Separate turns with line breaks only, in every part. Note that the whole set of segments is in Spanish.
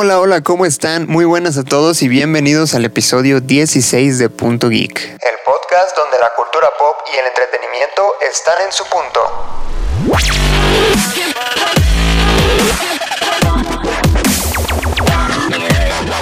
Hola, hola, ¿cómo están? Muy buenas a todos y bienvenidos al episodio 16 de Punto Geek. El podcast donde la cultura pop y el entretenimiento están en su punto.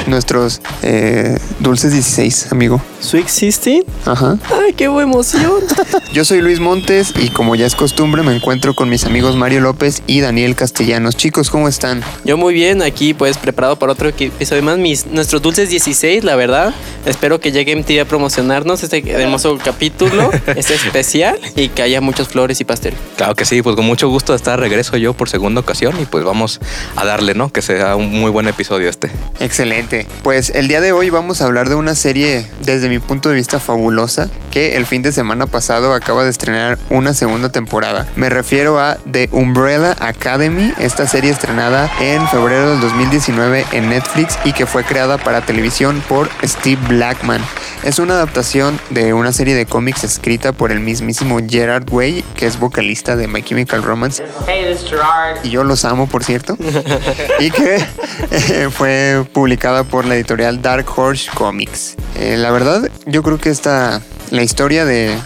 Nuestros eh, dulces 16, amigo.
¿Sweet 16?
Ajá.
¡Ay, qué emoción!
Yo soy Luis Montes y como ya es costumbre me encuentro con mis amigos Mario López y Daniel Castellanos. Chicos, ¿cómo están?
Yo muy bien, aquí pues preparado para otro episodio más. Mis, nuestros dulces 16, la verdad. Espero que llegue MTV a promocionarnos este hermoso capítulo, este especial y que haya muchas flores y pastel.
Claro que sí, pues con mucho gusto de estar regreso yo por segunda ocasión y pues vamos a darle, ¿no? Que sea un muy buen episodio este.
Excelente. Pues el día de hoy vamos a hablar de una serie desde mi punto de vista fabulosa que el fin de semana pasado acaba de estrenar una segunda temporada. Me refiero a The Umbrella Academy, esta serie estrenada en febrero del 2019 en Netflix y que fue creada para televisión por Steve Blackman. Es una adaptación de una serie de cómics escrita por el mismísimo Gerard Way, que es vocalista de My Chemical Romance.
Hey, this is Gerard.
Y yo los amo, por cierto. y que eh, fue publicada por la editorial Dark Horse Comics. Eh, la verdad, yo creo que esta, la historia de,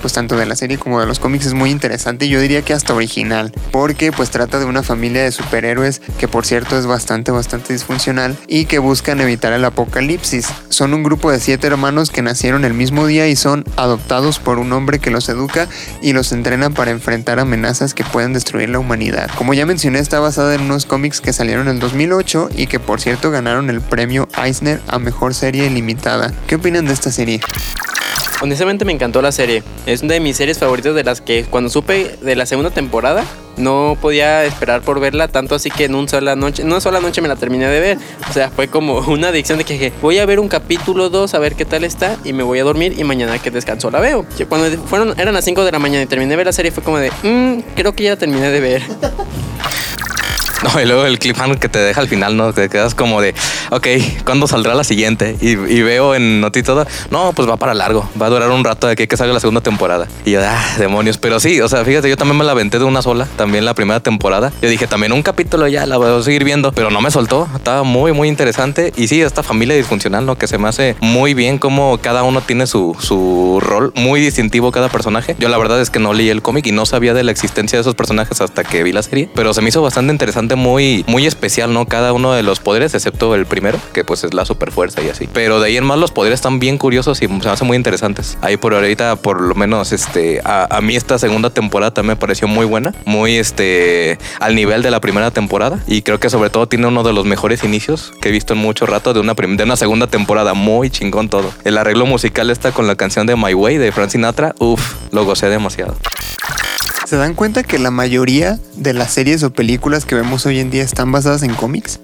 pues tanto de la serie como de los cómics es muy interesante y yo diría que hasta original porque pues trata de una familia de superhéroes que por cierto es bastante bastante disfuncional y que buscan evitar el apocalipsis. Son un grupo de siete hermanos que nacieron el mismo día y son adoptados por un hombre que los educa y los entrena para enfrentar amenazas que pueden destruir la humanidad. Como ya mencioné está basada en unos cómics que salieron en el 2008 y que por cierto ganaron el premio Eisner a mejor serie limitada. ¿qué opinan de esta serie?
Honestamente me encantó la serie. Es una de mis series favoritas de las que cuando supe de la segunda temporada no podía esperar por verla tanto así que en una sola noche, en una sola noche me la terminé de ver. O sea, fue como una adicción de que voy a ver un capítulo 2 a ver qué tal está y me voy a dormir y mañana que descanso la veo. Cuando fueron eran las 5 de la mañana y terminé de ver la serie fue como de, mmm, creo que ya la terminé de ver.
No, y luego el cliffhanger que te deja al final, ¿no? Te quedas como de, ok, ¿cuándo saldrá la siguiente? Y, veo en Notitoda, no, pues va para largo, va a durar un rato de aquí que salga la segunda temporada. Y yo, ah, demonios. Pero sí, o sea, fíjate, yo también me la aventé de una sola, también la primera temporada. Yo dije, también un capítulo ya la voy a seguir viendo, pero no me soltó. Estaba muy, muy interesante. Y sí, esta familia disfuncional, ¿no? Que se me hace muy bien como cada uno tiene su, su rol, muy distintivo cada personaje. Yo la verdad es que no leí el cómic y no sabía de la existencia de esos personajes hasta que vi la serie, pero se me hizo bastante interesante muy, muy especial, ¿no? Cada uno de los poderes, excepto el primero, que pues es la super fuerza y así. Pero de ahí en más los poderes están bien curiosos y se hacen muy interesantes. Ahí por ahorita, por lo menos, este, a, a, mí esta segunda temporada también me pareció muy buena, muy este, al nivel de la primera temporada. Y creo que sobre todo tiene uno de los mejores inicios que he visto en mucho rato de una, de una segunda temporada. Muy chingón todo. El arreglo musical está con la canción de My Way de Frank Sinatra. Uf, lo gocé demasiado.
¿Se dan cuenta que la mayoría de las series o películas que vemos hoy en día están basadas en cómics?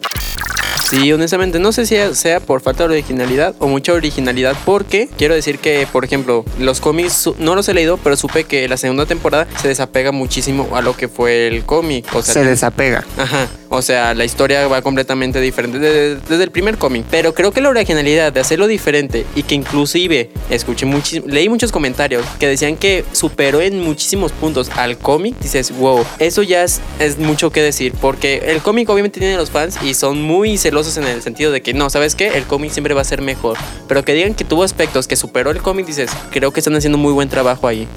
Sí, honestamente, no sé si sea por falta de originalidad o mucha originalidad, porque quiero decir que, por ejemplo, los cómics no los he leído, pero supe que la segunda temporada se desapega muchísimo a lo que fue el cómic. O sea,
se desapega.
Ajá. O sea, la historia va completamente diferente desde, desde el primer cómic. Pero creo que la originalidad de hacerlo diferente y que inclusive escuché muchísimo, leí muchos comentarios que decían que superó en muchísimos puntos al cómic. Dices, wow, eso ya es, es mucho que decir, porque el cómic obviamente tiene los fans y son muy celosos en el sentido de que no, ¿sabes qué? El cómic siempre va a ser mejor. Pero que digan que tuvo aspectos que superó el cómic, dices, creo que están haciendo muy buen trabajo ahí.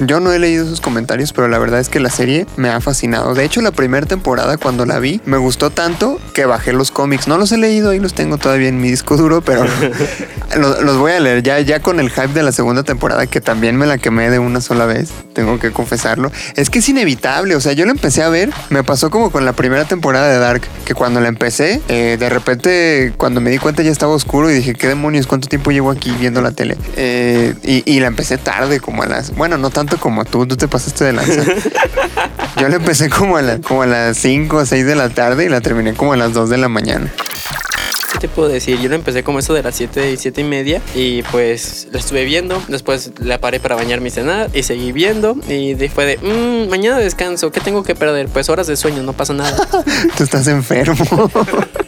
Yo no he leído sus comentarios, pero la verdad es que la serie me ha fascinado. De hecho, la primera temporada, cuando la vi, me gustó tanto que bajé los cómics. No los he leído, ahí los tengo todavía en mi disco duro, pero los, los, voy a leer ya, ya con el hype de la segunda temporada, que también me la quemé de una sola vez. Tengo que confesarlo. Es que es inevitable. O sea, yo la empecé a ver, me pasó como con la primera temporada de Dark, que cuando la empecé, eh, de repente, cuando me di cuenta ya estaba oscuro y dije, ¿qué demonios? ¿Cuánto tiempo llevo aquí viendo la tele? Eh, y, y la empecé tarde, como a las. Bueno, no tanto como tú, tú te pasaste de lanza. Yo la empecé como a, la, como a las 5 o 6 de la tarde y la terminé como a las 2 de la mañana.
¿Qué te puedo decir? Yo la empecé como eso de las 7 y 7 y media y pues la estuve viendo. Después la paré para bañarme y cenar y seguí viendo. Y fue de, mmm, mañana descanso, ¿qué tengo que perder? Pues horas de sueño, no pasa nada.
Tú estás enfermo.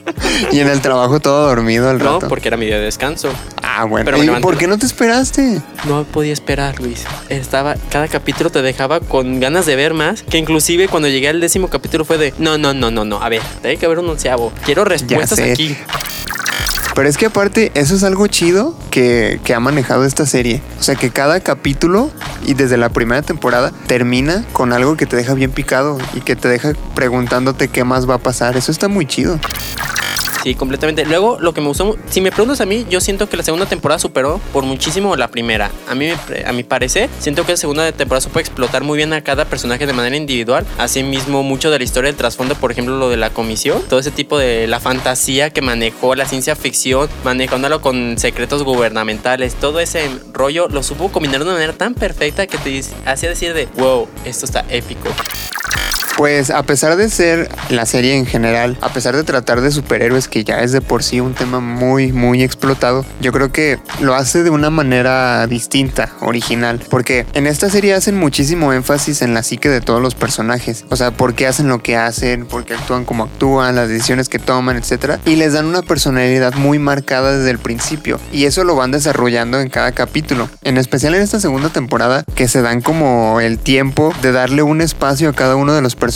y en el trabajo todo dormido
No,
rato.
porque era mi día de descanso.
Ah, bueno.
pero
¿Y por qué no te esperaste?
No podía esperar, Luis. Estaba, cada capítulo te dejaba con ganas de ver más. Que inclusive cuando llegué al décimo capítulo fue de no, no, no, no, no. A ver, tiene que haber un onceavo. Quiero respuestas aquí.
Pero es que aparte, eso es algo chido que, que ha manejado esta serie. O sea, que cada capítulo y desde la primera temporada termina con algo que te deja bien picado y que te deja preguntándote qué más va a pasar. Eso está muy chido.
Sí, completamente. Luego, lo que me gustó, si me preguntas a mí, yo siento que la segunda temporada superó por muchísimo la primera. A mí, a mi parecer, siento que la segunda temporada supo explotar muy bien a cada personaje de manera individual. Asimismo, mucho de la historia del trasfondo, por ejemplo, lo de la comisión, todo ese tipo de la fantasía que manejó la ciencia ficción, manejándolo con secretos gubernamentales, todo ese rollo lo supo combinar de una manera tan perfecta que te hacía decir de, wow, esto está épico.
Pues a pesar de ser la serie en general, a pesar de tratar de superhéroes, que ya es de por sí un tema muy, muy explotado, yo creo que lo hace de una manera distinta, original. Porque en esta serie hacen muchísimo énfasis en la psique de todos los personajes. O sea, por qué hacen lo que hacen, por qué actúan como actúan, las decisiones que toman, etc. Y les dan una personalidad muy marcada desde el principio. Y eso lo van desarrollando en cada capítulo. En especial en esta segunda temporada, que se dan como el tiempo de darle un espacio a cada uno de los personajes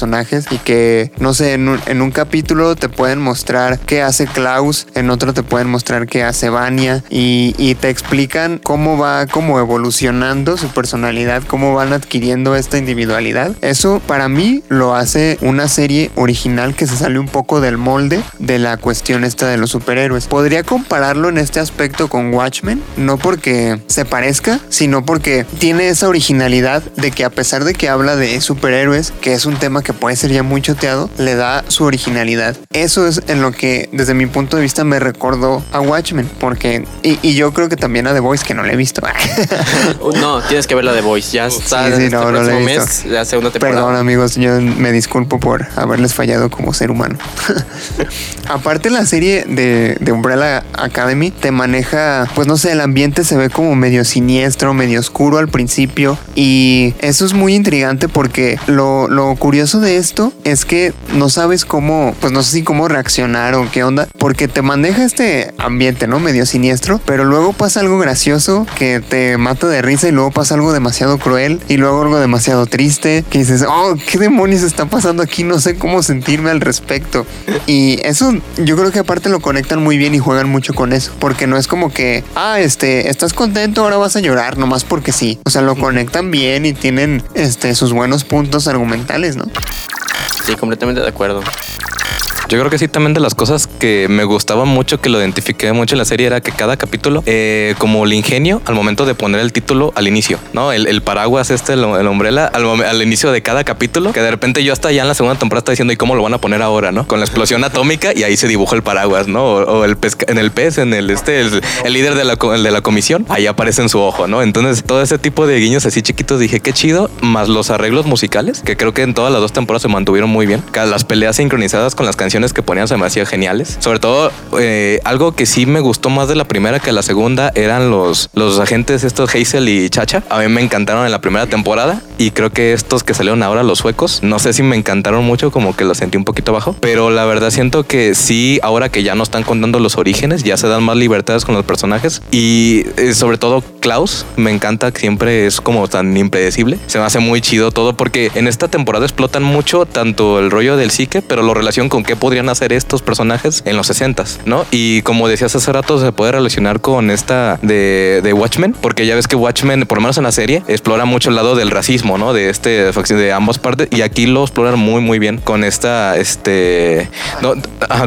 y que, no sé, en un, capítulo te pueden mostrar qué hace Klaus, en otro te pueden mostrar qué hace Vania y, y te explican cómo va como evolucionando su personalidad, cómo van adquiriendo esta individualidad. Eso para mí lo hace una serie original que se sale un poco del molde de la cuestión esta de los superhéroes. Podría compararlo en este aspecto con Watchmen, no porque se parezca, sino porque tiene esa originalidad de que a pesar de que habla de superhéroes, que es un tema que puede ser ya muy choteado, le da su originalidad. Eso es en lo que desde mi punto de vista me recordó a Watchmen, porque y, y yo creo que también a The Voice que no le he visto.
No, tienes que ver la de Voice. Ya está
sí,
este
no, no la he
próximo
visto.
mes, la segunda temporada.
Perdón amigos, yo me disculpo por haberles fallado como ser humano. Aparte la serie de, de Umbrella Academy te maneja, pues no sé, el ambiente se ve como medio siniestro, medio oscuro al principio y eso es muy intrigante porque lo, lo curioso de esto es que no sabes cómo, pues no sé si cómo reaccionar o qué onda, porque te maneja este ambiente, ¿no? Medio siniestro, pero luego pasa algo gracioso que te mata de risa y luego pasa algo demasiado cruel y luego algo demasiado triste que dices, oh, ¿qué demonios está pasando aquí? No sé cómo sentirme al respecto. Y eso yo creo que aparte lo conectan muy bien y juegan mucho con eso, porque no es como que, ah, este, estás contento, ahora vas a llorar, nomás porque sí. O sea, lo conectan bien y tienen este, sus buenos puntos argumentales, ¿no?
Sí, completamente de acuerdo.
Yo creo que sí, también de las cosas que me gustaba mucho, que lo identifiqué mucho en la serie, era que cada capítulo, eh, como el ingenio al momento de poner el título al inicio, ¿no? El, paraguas este, el, el umbrella, al, al inicio de cada capítulo, que de repente yo hasta ya en la segunda temporada estaba diciendo, ¿y cómo lo van a poner ahora, no? Con la explosión atómica y ahí se dibuja el paraguas, ¿no? O, o el pesca- en el pez, en el este, el, líder de la, el de la comisión, ahí aparece en su ojo, ¿no? Entonces, todo ese tipo de guiños así chiquitos, dije, qué chido, más los arreglos musicales, que creo que en todas las dos temporadas se mantuvieron muy bien. Las peleas sincronizadas con las canciones que ponían se me hacían geniales. Sobre todo, eh, algo que sí me gustó más de la primera que la segunda eran los, los agentes estos Hazel y Chacha. A mí me encantaron en la primera temporada y creo que estos que salieron ahora, los suecos, no sé si me encantaron mucho, como que los sentí un poquito bajo, pero la verdad siento que sí, ahora que ya no están contando los orígenes, ya se dan más libertades con los personajes y eh, sobre todo Klaus, me encanta siempre es como tan impredecible. Se me hace muy chido todo porque en esta temporada explotan mucho tanto el rollo del psique, pero lo relación con qué podrían hacer estos personajes en los 60 ¿no? Y como decías hace rato, se puede relacionar con esta de, de Watchmen, porque ya ves que Watchmen, por lo menos en la serie, explora mucho el lado del racismo, ¿no? De este de ambas partes, y aquí lo exploran muy, muy bien con esta, este,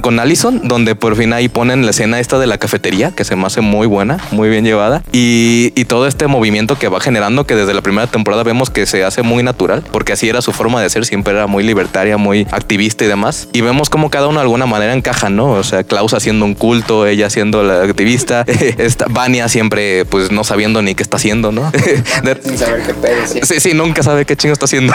con Allison, donde por fin ahí ponen la escena esta de la cafetería, que se me hace muy buena, muy bien llevada, y, y todo este movimiento que va generando, que desde la primera temporada vemos que se hace muy natural, porque así era su forma de ser, siempre era muy libertaria, muy activista y demás, y vemos como cada uno de alguna manera encaja, ¿no? O sea, Klaus haciendo un culto, ella siendo la activista, esta Vania siempre pues no sabiendo ni qué está haciendo, ¿no? De-
Sin saber qué pedo, sí.
Sí, sí, nunca sabe qué chingo está haciendo.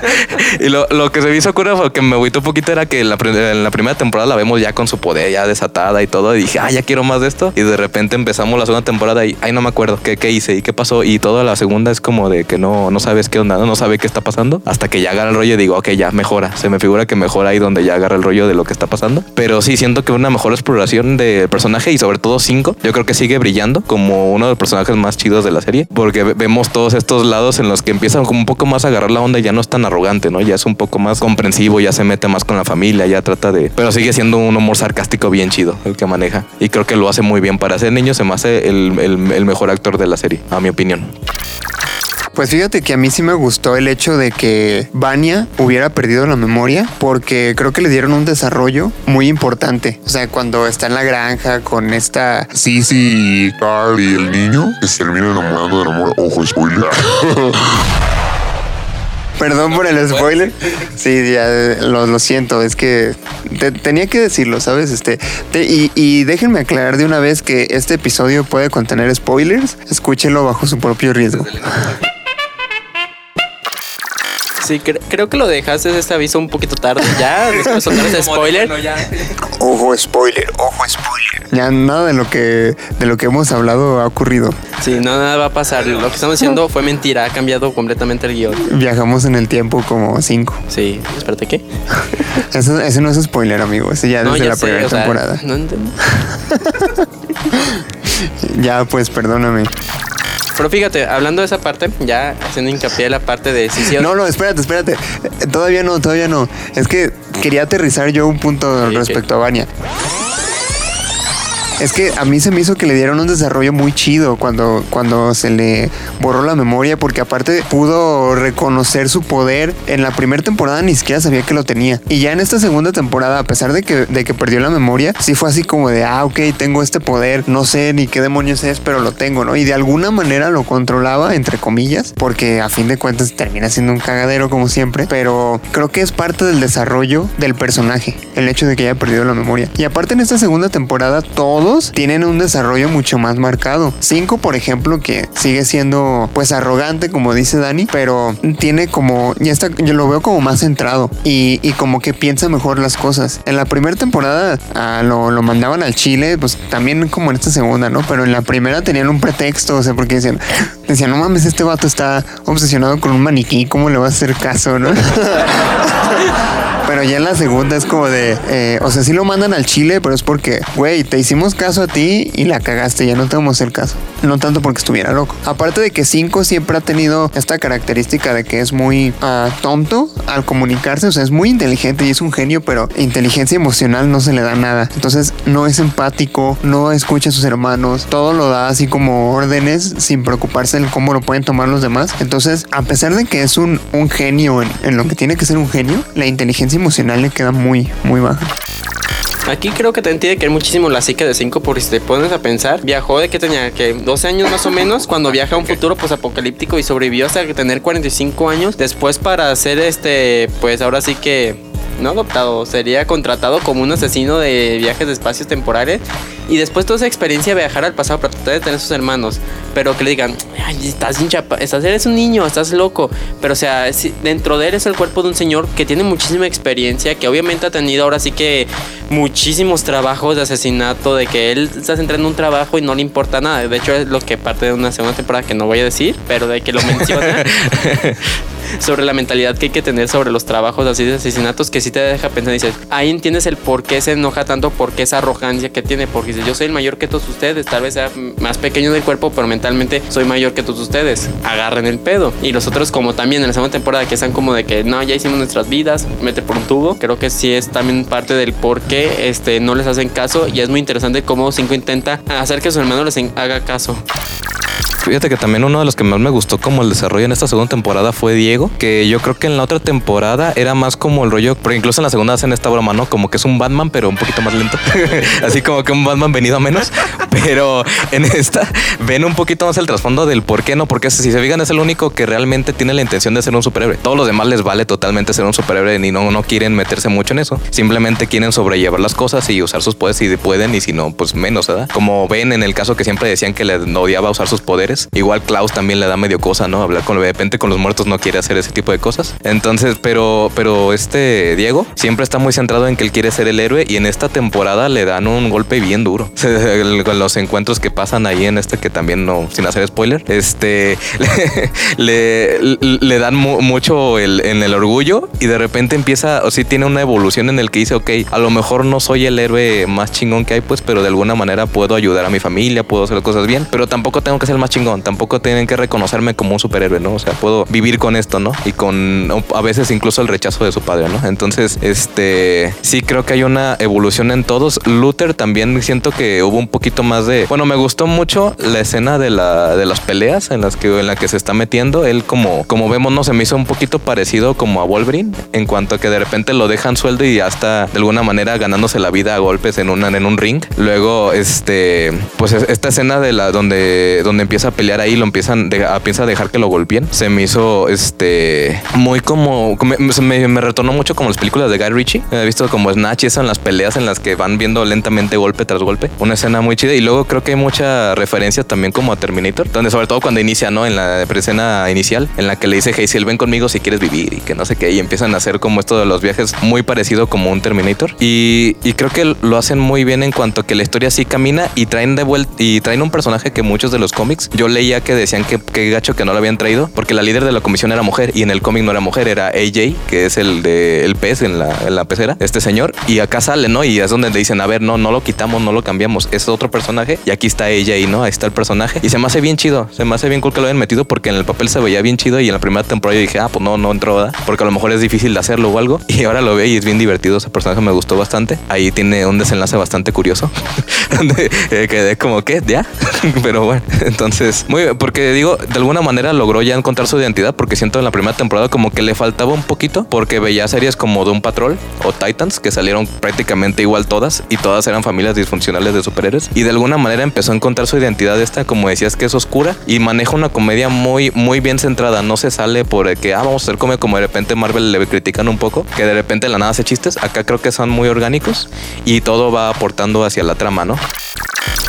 y lo, lo que se me hizo fue que me agüitó un poquito era que en la, prim- en la primera temporada la vemos ya con su poder ya desatada y todo. Y dije, ah, ya quiero más de esto. Y de repente empezamos la segunda temporada y, ay, no me acuerdo qué, qué hice y qué pasó. Y toda la segunda es como de que no, no sabes qué onda, no, no sabe qué está pasando. Hasta que ya agarra el rollo y digo, ok, ya mejora. Se me figura que mejora ahí donde ya agarra el rollo de lo que está pasando. Pero sí, siento que una mejor exploración del personaje y sobre todo 5, yo creo que sigue brillando como uno de los personajes más chidos de la serie, porque vemos todos estos lados en los que empiezan como un poco más a agarrar la onda y ya no es tan arrogante, ¿no? Ya es un poco más comprensivo, ya se mete más con la familia, ya trata de... Pero sigue siendo un humor sarcástico bien chido el que maneja. Y creo que lo hace muy bien. Para ser niño se me hace el, el mejor actor de la serie, a mi opinión.
Pues fíjate que a mí sí me gustó el hecho de que Vania hubiera perdido la memoria porque creo que le dieron un desarrollo muy importante. O sea, cuando está en la granja con esta...
Sí, sí, Carl y el niño se termina enamorando del amor. Ojo, spoiler.
Perdón por el spoiler. Sí, ya lo, siento. Es que tenía que decirlo, ¿sabes? Este, y, y, déjenme aclarar de una vez que este episodio puede contener spoilers. Escúchenlo bajo su propio riesgo.
Sí, creo que lo dejaste este aviso un poquito tarde. Ya, después de spoiler.
Ojo, spoiler, ojo, spoiler. Ya nada de lo que de lo que hemos hablado ha ocurrido.
Sí, no, nada va a pasar. Lo que estamos haciendo fue mentira, ha cambiado completamente el guion.
Viajamos en el tiempo como cinco.
Sí, espérate, ¿qué?
Eso, ese no es spoiler, amigo. Ese ya desde la primera temporada. no entiendo. ya, pues, perdóname.
Pero fíjate, hablando de esa parte, ya haciendo hincapié en la parte de decisión.
No, no, espérate, espérate. Todavía no, todavía no. Es que quería aterrizar yo un punto respecto a Vania. Es que a mí se me hizo que le dieron un desarrollo muy chido cuando, cuando se le borró la memoria, porque aparte pudo reconocer su poder. En la primera temporada ni siquiera sabía que lo tenía. Y ya en esta segunda temporada, a pesar de que, de que perdió la memoria, sí fue así como de, ah, ok, tengo este poder, no sé ni qué demonios es, pero lo tengo, ¿no? Y de alguna manera lo controlaba, entre comillas, porque a fin de cuentas termina siendo un cagadero como siempre, pero creo que es parte del desarrollo del personaje, el hecho de que haya perdido la memoria. Y aparte en esta segunda temporada, todo tienen un desarrollo mucho más marcado. Cinco, por ejemplo, que sigue siendo pues arrogante, como dice Dani, pero tiene como, ya está, yo lo veo como más centrado y, como que piensa mejor las cosas. En la primera temporada ah, lo, mandaban al Chile, pues también como en esta segunda, ¿no? Pero en la primera tenían un pretexto, o sea, porque decían, decían, no mames, este vato está obsesionado con un maniquí, ¿cómo le va a hacer caso, no? Pero ya en la segunda es como de, eh, o sea, sí lo mandan al Chile, pero es porque, güey, te hicimos caso a ti y la cagaste, ya no te vamos a hacer caso. No tanto porque estuviera loco. Aparte de que 5 siempre ha tenido esta característica de que es muy uh, tonto al comunicarse, o sea, es muy inteligente y es un genio, pero inteligencia emocional no se le da nada. Entonces no es empático, no escucha a sus hermanos, todo lo da así como órdenes sin preocuparse en cómo lo pueden tomar los demás. Entonces, a pesar de que es un, un genio en, en lo que tiene que ser un genio, la inteligencia emocional le queda muy, muy baja.
Aquí creo que te entiende que hay muchísimo la psique de 5 porque si te pones a pensar, viajó de que tenía que 12 años más o menos cuando viaja a un futuro pues apocalíptico y sobrevivió hasta tener 45 años después para hacer este pues ahora sí que no adoptado, sería contratado como un asesino de viajes de espacios temporales y después toda esa experiencia viajar al pasado para tratar de tener sus hermanos, pero que le digan, ay, estás hinchapa, estás, eres un niño, estás loco, pero o sea, dentro de él es el cuerpo de un señor que tiene muchísima experiencia, que obviamente ha tenido ahora sí que muchísimos trabajos de asesinato, de que él está centrando en un trabajo y no le importa nada, de hecho es lo que parte de una segunda temporada que no voy a decir, pero de que lo menciona. sobre la mentalidad que hay que tener sobre los trabajos así de asesinatos que sí te deja pensar y dices, ahí entiendes el por qué se enoja tanto, por qué esa arrogancia que tiene, porque dice, yo soy el mayor que todos ustedes, tal vez sea más pequeño del cuerpo, pero mentalmente soy mayor que todos ustedes, agarren el pedo. Y los otros como también en la segunda temporada que están como de que no, ya hicimos nuestras vidas, mete por un tubo, creo que sí es también parte del por qué este, no les hacen caso y es muy interesante cómo Cinco intenta hacer que su hermano les haga caso.
Fíjate que también uno de los que más me gustó como el desarrollo en esta segunda temporada fue Diego, que yo creo que en la otra temporada era más como el rollo, porque incluso en la segunda hacen esta broma, ¿no? Como que es un Batman, pero un poquito más lento. Así como que un Batman venido a menos. Pero en esta ven un poquito más el trasfondo del por qué no, porque si se fijan es el único que realmente tiene la intención de ser un superhéroe. Todos los demás les vale totalmente ser un superhéroe y no, no quieren meterse mucho en eso. Simplemente quieren sobrellevar las cosas y usar sus poderes si pueden y si no, pues menos, ¿verdad? Como ven en el caso que siempre decían que le odiaba usar sus poderes. Igual Klaus también le da medio cosa, ¿no? Hablar con de repente con los muertos no quiere hacer ese tipo de cosas. Entonces, pero, pero este Diego siempre está muy centrado en que él quiere ser el héroe y en esta temporada le dan un golpe bien duro. Con los encuentros que pasan ahí en este que también no, sin hacer spoiler, este le, le, dan mucho el, en el orgullo y de repente empieza, o sí tiene una evolución en el que dice, ok, a lo mejor no soy el héroe más chingón que hay, pues, pero de alguna manera puedo ayudar a mi familia, puedo hacer cosas bien, pero tampoco tengo que ser el más chingón, tampoco tienen que reconocerme como un superhéroe, ¿no? O sea, puedo vivir con esto, Y con a veces incluso el rechazo de su padre, ¿no? Entonces, este, sí creo que hay una evolución en todos. Luther también siento que hubo un poquito más de, bueno, me gustó mucho la escena de la de las peleas en las que en la que se está metiendo. Él como como vemos no se me hizo un poquito parecido como a Wolverine en cuanto a que de repente lo dejan sueldo y hasta de alguna manera ganándose la vida a golpes en una en un ring. Luego este pues esta escena de la donde donde empieza a pelear ahí lo empiezan a, piensa dejar que lo golpeen. Se me hizo este muy como me, me, retornó mucho como las películas de Guy Ritchie. He visto como Snatch eso en las peleas en las que van viendo lentamente golpe tras golpe. Una escena muy chida y luego creo que hay mucha referencia también como a Terminator, donde sobre todo cuando inicia, ¿no? En la escena inicial, en la que le dice Hazel, ven conmigo si quieres vivir y que no sé qué, y empiezan a hacer como esto de los viajes muy parecido como un Terminator. Y, y creo que lo hacen muy bien en cuanto a que la historia sí camina y traen de vuelta y traen un personaje que muchos de los cómics yo leía que decían que, que gacho que no lo habían traído porque la líder de la comisión era mujer y en el cómic no era mujer, era AJ, que es el de el pez en la, en la pecera, este señor, y acá sale, ¿no? Y es donde le dicen, a ver, no, no lo quitamos, no lo cambiamos, es otro personaje y aquí está y no, ahí está el personaje y se me hace bien chido, se me hace bien cool que lo hayan metido porque en el papel se veía bien chido y en la primera temporada yo dije, ah, pues no, no entró, ¿verdad? Porque a lo mejor es difícil de hacerlo o algo y ahora lo veo y es bien divertido, ese personaje me gustó bastante, ahí tiene un desenlace bastante curioso, donde eh, quedé como, ¿qué? ¿Ya? Pero bueno, entonces, muy bien, porque digo, de alguna manera logró ya encontrar su identidad porque siento en la primera temporada como que le faltaba un poquito porque veía series como Doom Patrol o Titans que salieron prácticamente igual todas y todas eran familias disfuncionales de superhéroes y de alguna manera empezó a encontrar su identidad esta como decías que es oscura y maneja una comedia muy muy bien centrada no se sale por que ah vamos a hacer comedia como de repente Marvel le critican un poco que de repente la nada hace chistes acá creo que son muy orgánicos y todo va aportando hacia la trama no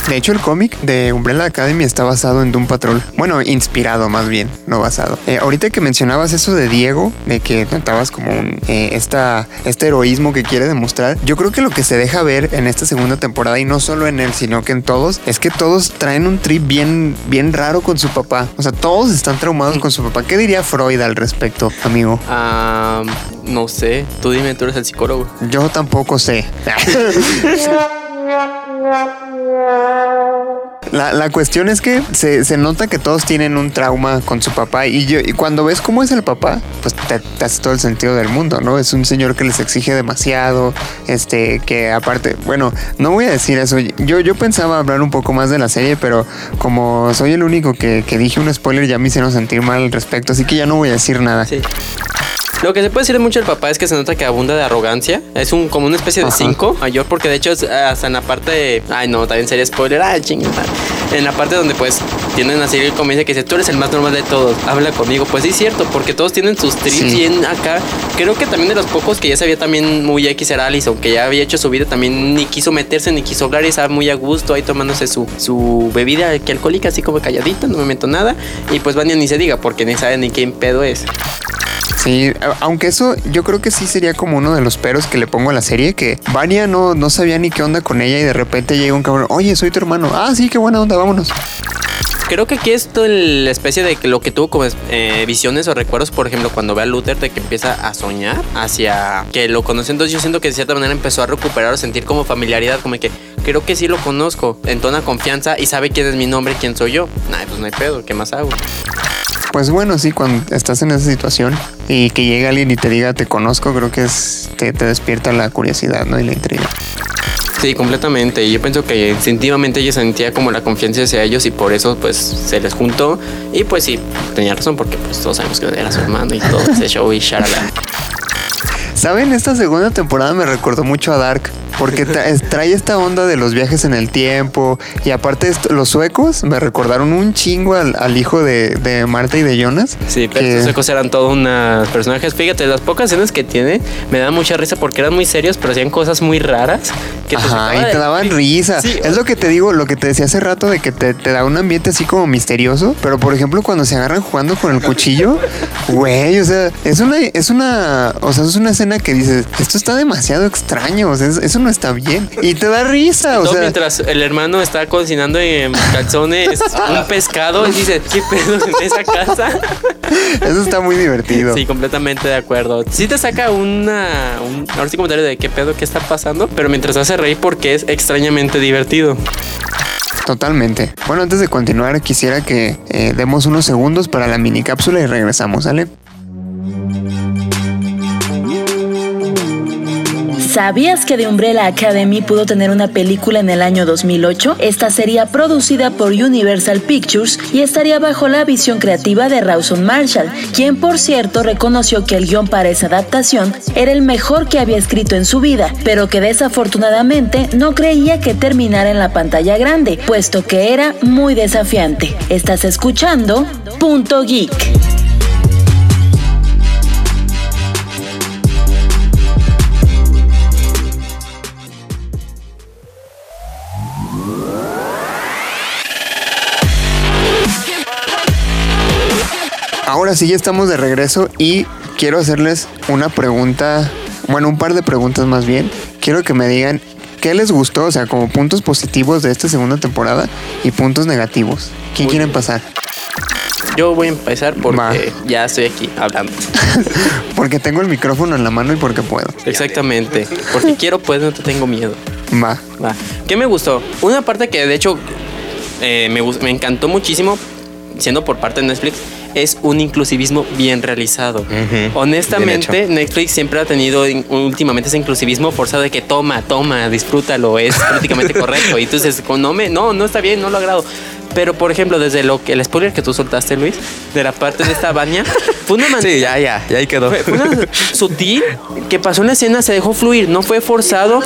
de hecho, el cómic de Umbrella Academy está basado en Doom Patrol. Bueno, inspirado más bien, no basado. Eh, ahorita que mencionabas eso de Diego, de que notabas como un, eh, esta, este heroísmo que quiere demostrar, yo creo que lo que se deja ver en esta segunda temporada, y no solo en él, sino que en todos, es que todos traen un trip bien, bien raro con su papá. O sea, todos están traumados con su papá. ¿Qué diría Freud al respecto, amigo?
Ah, no sé. Tú dime, tú eres el psicólogo.
Yo tampoco sé. La, cuestión es que se, nota que todos tienen un trauma con su papá y, yo, y cuando ves cómo es el papá, pues te, hace todo el sentido del mundo, ¿no? Es un señor que les exige demasiado, este, que aparte, bueno, no voy a decir eso. Yo, yo pensaba hablar un poco más de la serie, pero como soy el único que, que dije un spoiler, ya me hicieron sentir mal al respecto, así que ya no voy a decir nada. Sí.
Lo que se puede decir mucho del papá es que se nota que abunda de arrogancia. Es un como una especie de cinco mayor, porque de hecho hasta en la parte de. Ay, no, también sería spoiler. Ay, chingada. En la parte donde pues tienen a seguir el comienzo que dice, tú eres el más normal de todos, habla conmigo. Pues sí, es cierto, porque todos tienen sus trips bien acá. Creo que también de los pocos que ya sabía también muy X era Allison, que ya había hecho su vida, también ni quiso meterse, ni quiso hablar y estaba muy a gusto ahí tomándose su, su bebida que alcohólica, así como calladita, no me meto nada. Y pues Vania ni se diga, porque ni sabe ni qué pedo es.
Sí, aunque eso yo creo que sí sería como uno de los peros que le pongo a la serie, que Vania no, no sabía ni qué onda con ella y de repente llega un cabrón, oye, soy tu hermano, ah, sí, qué buena onda, vámonos.
Creo que aquí es la especie de lo que tuvo como eh, visiones o recuerdos, por ejemplo, cuando ve a Luther de que empieza a soñar hacia que lo conoce. Entonces yo siento que de cierta manera empezó a recuperar o sentir como familiaridad, como que creo que sí lo conozco, entona confianza y sabe quién es mi nombre, quién soy yo. Nah, pues no hay pedo, ¿qué más hago?
Pues bueno, sí, cuando estás en esa situación y que llega alguien y te diga te conozco, creo que es, te, te despierta la curiosidad ¿no? y la intriga.
Sí, completamente. Y yo pienso que instintivamente ella sentía como la confianza hacia ellos y por eso pues se les juntó. Y pues sí, tenía razón porque pues todos sabemos que era su hermano y todo ese show y sharala.
¿Saben? Esta segunda temporada me recordó mucho a Dark porque tra- es- trae esta onda de los viajes en el tiempo y aparte los suecos me recordaron un chingo al, al hijo de, de Marta y de Jonas.
Sí, pero
que-
estos suecos eran todos unos personajes. Fíjate, las pocas escenas que tiene me dan mucha risa porque eran muy serios, pero hacían cosas muy raras. Que te
Ajá, y te daban risa.
Sí,
es lo que te digo, lo que te decía hace rato de que te, te da un ambiente así como misterioso. Pero por ejemplo, cuando se agarran jugando con el cuchillo, güey, o sea, es una, es una, o sea, es una escena que dices, esto está demasiado extraño, o sea, es- eso no está bien. Y te da risa, o sea.
mientras el hermano está cocinando en calzones un pescado y dice, ¿qué pedo en esa casa?
Eso está muy divertido.
Sí, completamente de acuerdo. Sí te saca una, un ahora sí comentario de qué pedo, qué está pasando, pero mientras hace reír porque es extrañamente divertido.
Totalmente. Bueno, antes de continuar, quisiera que eh, demos unos segundos para la mini cápsula y regresamos, ¿sale?
¿Sabías que The Umbrella Academy pudo tener una película en el año 2008? Esta sería producida por Universal Pictures y estaría bajo la visión creativa de Rawson Marshall, quien por cierto reconoció que el guion para esa adaptación era el mejor que había escrito en su vida, pero que desafortunadamente no creía que terminara en la pantalla grande, puesto que era muy desafiante. Estás escuchando Punto Geek.
Ahora sí, ya estamos de regreso y quiero hacerles una pregunta, bueno, un par de preguntas más bien. Quiero que me digan qué les gustó, o sea, como puntos positivos de esta segunda temporada y puntos negativos. ¿Quién quieren pasar?
Yo voy a empezar porque
Va.
ya estoy aquí hablando.
Porque tengo el micrófono en la mano y porque puedo.
Exactamente. Porque quiero, pues no te tengo miedo.
Va.
Va. ¿Qué me gustó? Una parte que de hecho eh, me, me encantó muchísimo, siendo por parte de Netflix, es un inclusivismo bien realizado. Honestamente. Netflix siempre ha tenido últimamente ese inclusivismo forzado de que toma, toma, disfrútalo, es prácticamente correcto. Y entonces, no, me, no, no está bien, no lo agrado. Pero, por ejemplo, desde lo que el spoiler que tú soltaste, Luis, de la parte de esta baña, fue una manera.
Sí, ya, ya, ya ahí quedó.
Fue, fue una sutil que pasó en la escena, se dejó fluir, no fue forzado.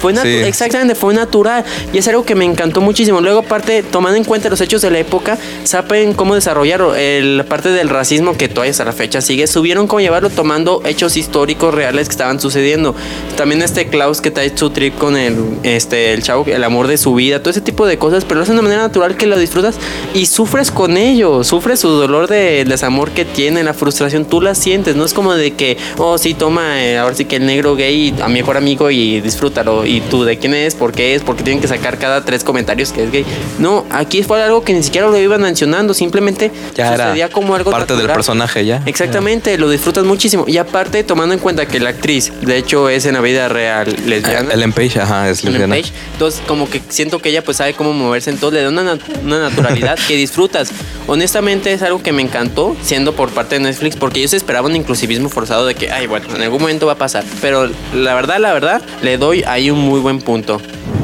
Fue natu-
Sí.
Exactamente, fue natural. Y es algo que me encantó muchísimo. Luego, aparte, tomando en cuenta los hechos de la época, saben cómo desarrollar la parte del racismo que todavía hasta la fecha sigue. Subieron cómo llevarlo tomando hechos históricos reales que estaban sucediendo. También este Klaus que trae su trip con el, este, el chavo, el amor de su vida, todo ese tipo de cosas, pero lo hacen de manera natural que lo disfrutas y sufres con ello. Sufres su dolor de desamor que tiene, la frustración, tú la sientes. No es como de que, oh, sí, toma, eh, ahora sí que el negro gay a mi mejor amigo y disfrútalo. Y tú, ¿de quién es? ¿Por qué es? Porque tienen que sacar cada tres comentarios que es gay. No, aquí fue algo que ni siquiera lo iban mencionando, simplemente
Ya era
sucedía como algo
parte del personaje ya.
Exactamente, lo disfrutas muchísimo. Y aparte, tomando en cuenta que la actriz, de hecho, es en la vida real lesbiana.
Ellen Page, ajá, es
Ellen
lesbiana.
Page. Entonces, como que siento que ella pues sabe cómo moverse, entonces le da una, una naturalidad que disfrutas. Honestamente es algo que me encantó, siendo por parte de Netflix, porque ellos esperaban un inclusivismo forzado de que, ay, bueno, en algún momento va a pasar. Pero la verdad, la verdad, le doy ahí un muy buen punto.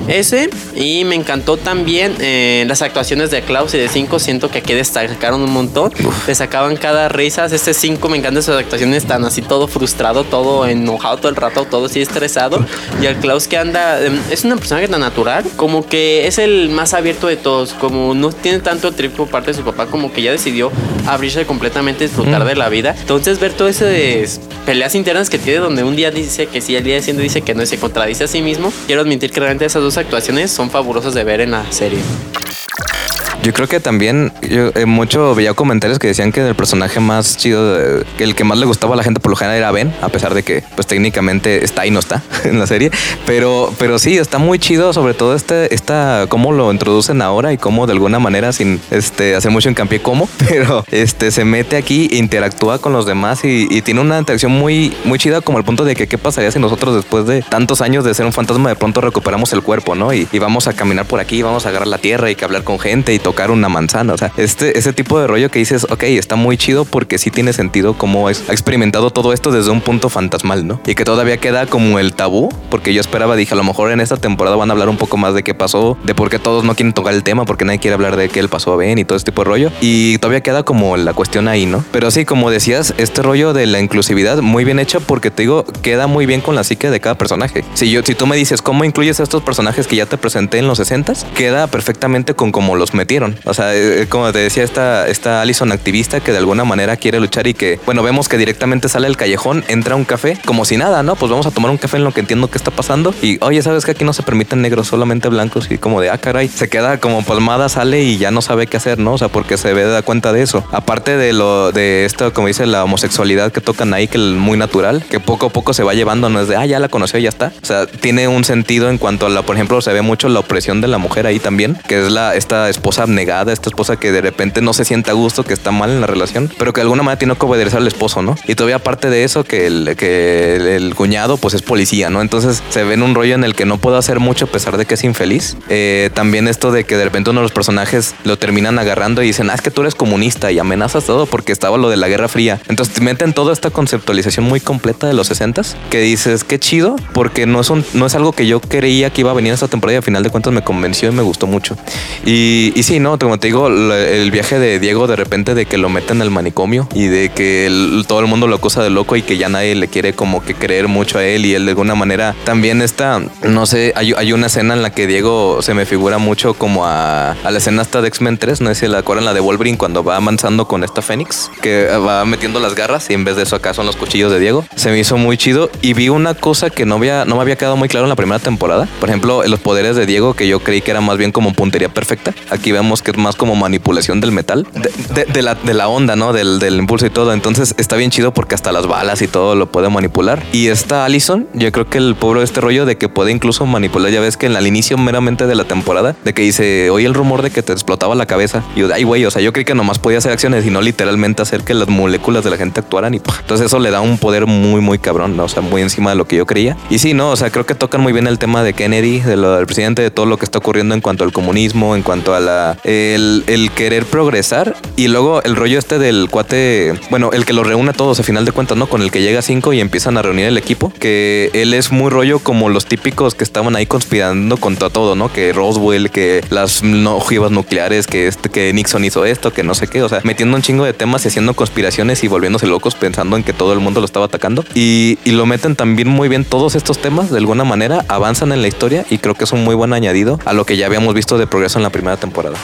Ese, y me encantó también eh, las actuaciones de Klaus y de 5. Siento que aquí destacaron un montón. Le sacaban cada risa. Este 5 me encantan sus actuaciones tan así, todo frustrado, todo enojado todo el rato, todo así estresado. Y al Klaus que anda, em, es una persona tan natural, como que es el más abierto de todos. Como no tiene tanto el trip por parte de su papá, como que ya decidió abrirse completamente, disfrutar de la vida. Entonces, ver todo ese de peleas internas que tiene, donde un día dice que sí, al día siguiente dice que no y se contradice a sí mismo. Quiero admitir que realmente esas dos actuaciones son fabulosas de ver en la serie.
Yo creo que también yo eh, mucho veía comentarios que decían que el personaje más chido, de- el que más le gustaba a la gente por lo general era Ben, a pesar de que pues técnicamente está y no está en la serie, pero pero sí está muy chido, sobre todo este esta cómo lo introducen ahora y cómo de alguna manera sin este hacer mucho hincapié cómo, pero este se mete aquí, interactúa con los demás y, y tiene una interacción muy muy chida como el punto de que qué pasaría si nosotros después de tantos años de ser un fantasma de pronto recuperamos el cuerpo, ¿no? Y, y vamos a caminar por aquí, vamos a agarrar la tierra y que hablar con gente y tocar una manzana. O sea, este, ese tipo de rollo que dices, ok, está muy chido porque sí tiene sentido cómo es, ha experimentado todo esto desde un punto fantasmal, ¿no? Y que todavía queda como el tabú, porque yo esperaba, dije, a lo mejor en esta temporada van a hablar un poco más de qué pasó, de por qué todos no quieren tocar el tema, porque nadie quiere hablar de qué le pasó a Ben y todo este tipo de rollo. Y todavía queda como la cuestión ahí, ¿no? Pero sí, como decías, este rollo de la inclusividad muy bien hecho porque te digo, queda muy bien con la psique de cada personaje. Si yo, si tú me dices cómo incluyes a estos personajes que ya te presenté en los 60 queda perfectamente con cómo los O sea, eh, eh, como te decía, esta, esta Allison activista que de alguna manera quiere luchar y que, bueno, vemos que directamente sale al callejón, entra un café, como si nada, ¿no? Pues vamos a tomar un café en lo que entiendo que está pasando. Y oye, sabes que aquí no se permiten negros, solamente blancos. Y como de, ah, caray, se queda como palmada, sale y ya no sabe qué hacer, ¿no? O sea, porque se ve da cuenta de eso. Aparte de lo de esto, como dice la homosexualidad que tocan ahí, que es muy natural, que poco a poco se va llevando, no es de, ah, ya la conoció, ya está. O sea, tiene un sentido en cuanto a la, por ejemplo, se ve mucho la opresión de la mujer ahí también, que es la, esta esposa abnegada, esta esposa que de repente no se siente a gusto, que está mal en la relación, pero que de alguna manera tiene que obedecer al esposo, ¿no? Y todavía aparte de eso, que el, que el, cuñado pues es policía, ¿no? Entonces se ve en un rollo en el que no puedo hacer mucho a pesar de que es infeliz. Eh, también esto de que de repente uno de los personajes lo terminan agarrando y dicen, ah, es que tú eres comunista y amenazas todo porque estaba lo de la Guerra Fría. Entonces te meten toda esta conceptualización muy completa de los 60 que dices, qué chido, porque no es, un, no es algo que yo creía que iba a venir esta temporada y al final de cuentas me convenció y me gustó mucho. Y, y sí, no, como te digo, el viaje de Diego de repente de que lo meten al manicomio y de que todo el mundo lo acusa de loco y que ya nadie le quiere como que creer mucho a él y él de alguna manera también está, no sé, hay, hay una escena en la que Diego se me figura mucho como a, a la escena hasta de X-Men 3, no sé si la acuerdan, la de Wolverine cuando va avanzando con esta Fénix, que va metiendo las garras y en vez de eso acá son los cuchillos de Diego. Se me hizo muy chido y vi una cosa que no, había, no me había quedado muy claro en la primera temporada. Por ejemplo, los poderes de Diego que yo creí que era más bien como puntería perfecta. Aquí vemos que es más como manipulación del metal, de, la, de la onda, ¿no? Del, del, impulso y todo. Entonces está bien chido porque hasta las balas y todo lo puede manipular. Y está Allison, yo creo que el pobre de este rollo de que puede incluso manipular, ya ves que en el inicio meramente de la temporada, de que dice, oye el rumor de que te explotaba la cabeza. Y yo, ay, güey, o sea, yo creí que nomás podía hacer acciones y no literalmente hacer que las moléculas de la gente actuaran y entonces eso le da un poder muy, muy cabrón, ¿no? o sea, muy encima de lo que yo creía. Y sí, no, o sea, creo que tocan muy bien el tema de Kennedy, de lo del presidente, de todo lo que está ocurriendo en cuanto al comunismo, en cuanto a la el, el querer progresar y luego el rollo este del cuate, bueno, el que lo reúne a todos a final de cuentas, ¿no? Con el que llega a cinco y empiezan a reunir el equipo, que él es muy rollo como los típicos que estaban ahí conspirando contra todo, ¿no? Que Roswell, que las ojivas nucleares, que este, que Nixon hizo esto, que no sé qué, o sea, metiendo un chingo de temas y haciendo conspiraciones y volviéndose locos pensando en que todo el mundo lo estaba atacando. Y, y lo meten también muy bien todos estos temas, de alguna manera, avanzan en la historia y creo que es un muy buen añadido a lo que ya habíamos visto de progreso en la primera temporada.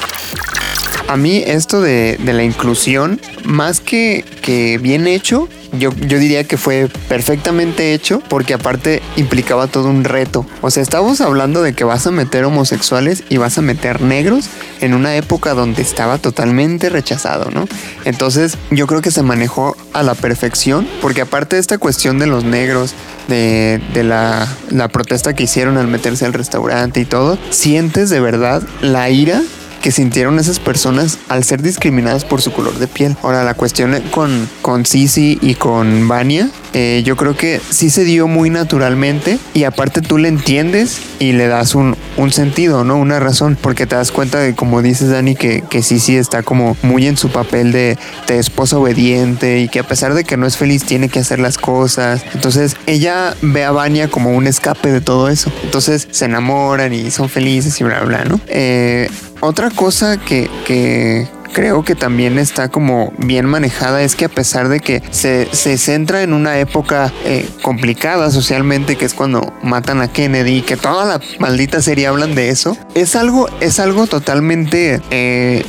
A mí esto de, de la inclusión, más que, que bien hecho, yo, yo, diría que fue perfectamente hecho porque aparte implicaba todo un reto. O sea, estamos hablando de que vas a meter homosexuales y vas a meter negros en una época donde estaba totalmente rechazado, ¿no? Entonces yo creo que se manejó a la perfección porque aparte de esta cuestión de los negros, de, de la, la protesta que hicieron al meterse al restaurante y todo, sientes de verdad la ira que sintieron esas personas al ser discriminadas por su color de piel. Ahora, la cuestión con, con Sisi y con Vania, eh, yo creo que sí se dio muy naturalmente y aparte tú le entiendes y le das un, un sentido, ¿no? Una razón, porque te das cuenta de, como dices Dani, que, que Sisi está como muy en su papel de, de esposa obediente y que a pesar de que no es feliz tiene que hacer las cosas. Entonces ella ve a Vania como un escape de todo eso. Entonces se enamoran y son felices y bla, bla, ¿no? Eh, otra cosa que, que creo que también está como bien manejada es que a pesar de que se, se centra en una época eh, complicada socialmente, que es cuando matan a Kennedy, que toda la maldita serie hablan de eso, es algo, es algo totalmente... Eh,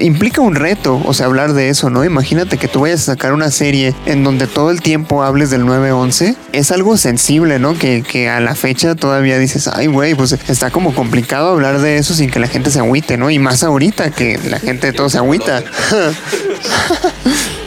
implica un reto, o sea, hablar de eso, ¿no? Imagínate que tú vayas a sacar una serie en donde todo el tiempo hables del 9-11, es algo sensible, ¿no? Que, que a la fecha todavía dices, ay, güey, pues está como complicado hablar de eso sin que la gente se agüite, ¿no? Y más ahorita que la gente de todo se agüita.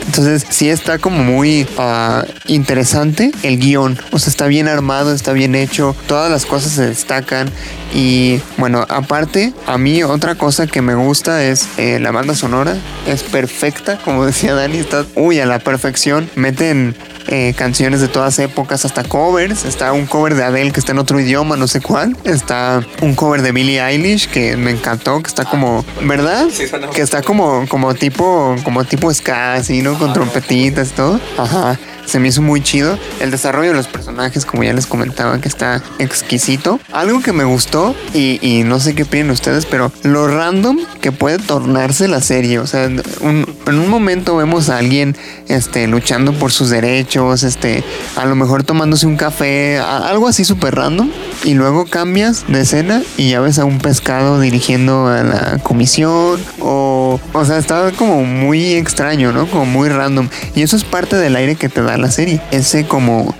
Entonces sí está como muy uh, interesante el guion. O sea, está bien armado, está bien hecho. Todas las cosas se destacan. Y bueno, aparte, a mí otra cosa que me gusta es eh, la banda sonora. Es perfecta, como decía Dani, está uy, a la perfección. Meten eh, canciones de todas épocas, hasta covers. Está un cover de Adele que está en otro idioma, no sé cuál. Está un cover de Billie Eilish que me encantó, que está como, ¿verdad? Que está como, como tipo, como tipo ska, así, ¿no? Con trompetitas y todo. Ajá se me hizo muy chido. El desarrollo de los personajes, como ya les comentaba, que está exquisito. Algo que me gustó, y, y no sé qué piden ustedes, pero lo random que puede tornarse la serie. O sea, un- en un momento vemos a alguien este, luchando por sus derechos, este, a lo mejor tomándose un café, a- algo así súper random. Y luego cambias de escena y ya ves a un pescado dirigiendo a la comisión. O, o sea, estaba como muy extraño, ¿no? Como muy random. Y eso es parte del aire que te da la serie. Ese como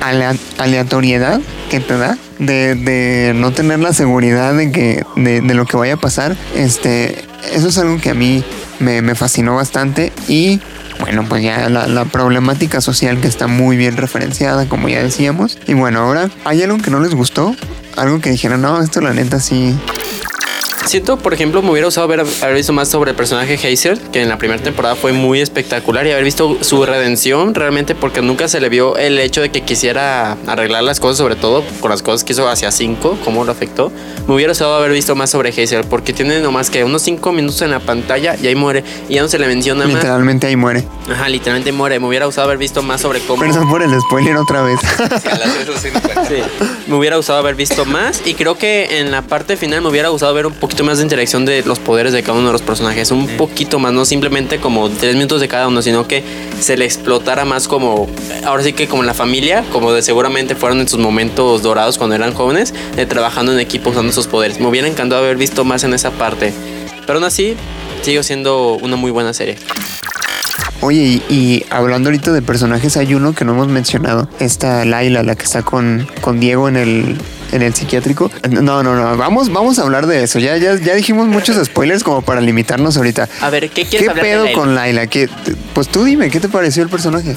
alea- aleatoriedad que te da. De, de no tener la seguridad de que de, de lo que vaya a pasar. Este, eso es algo que a mí me, me fascinó bastante. Y bueno, pues ya la, la problemática social que está muy bien referenciada, como ya decíamos. Y bueno, ahora, ¿hay algo que no les gustó? Algo que dijeron, no, esto la neta sí.
Siento, por ejemplo, me hubiera gustado haber, haber visto más sobre el personaje Hazel, que en la primera temporada fue muy espectacular y haber visto su redención realmente porque nunca se le vio el hecho de que quisiera arreglar las cosas, sobre todo con las cosas que hizo hacia 5, cómo lo afectó. Me hubiera gustado haber visto más sobre Hazel porque tiene nomás que unos 5 minutos en la pantalla y ahí muere y ya no se le menciona más.
Literalmente ahí muere.
Ajá, literalmente muere. Me hubiera gustado haber visto más sobre cómo...
Perdón por el spoiler otra vez.
Sí, me hubiera gustado haber visto más y creo que en la parte final me hubiera gustado ver un poquito más de interacción de los poderes de cada uno de los personajes, un poquito más, no simplemente como tres minutos de cada uno, sino que se le explotara más como, ahora sí que como la familia, como de seguramente fueron en sus momentos dorados cuando eran jóvenes, de trabajando en equipo usando sus poderes. Me hubiera encantado haber visto más en esa parte, pero aún así sigue siendo una muy buena serie.
Oye, y, y hablando ahorita de personajes, hay uno que no hemos mencionado. Esta Laila, la que está con, con Diego en el, en el psiquiátrico. No, no, no. Vamos, vamos a hablar de eso. Ya, ya, ya dijimos muchos spoilers como para limitarnos ahorita.
A ver, ¿qué quieres
¿Qué
hablar de
pedo
Laila?
con Laila? ¿Qué, pues tú dime, ¿qué te pareció el personaje?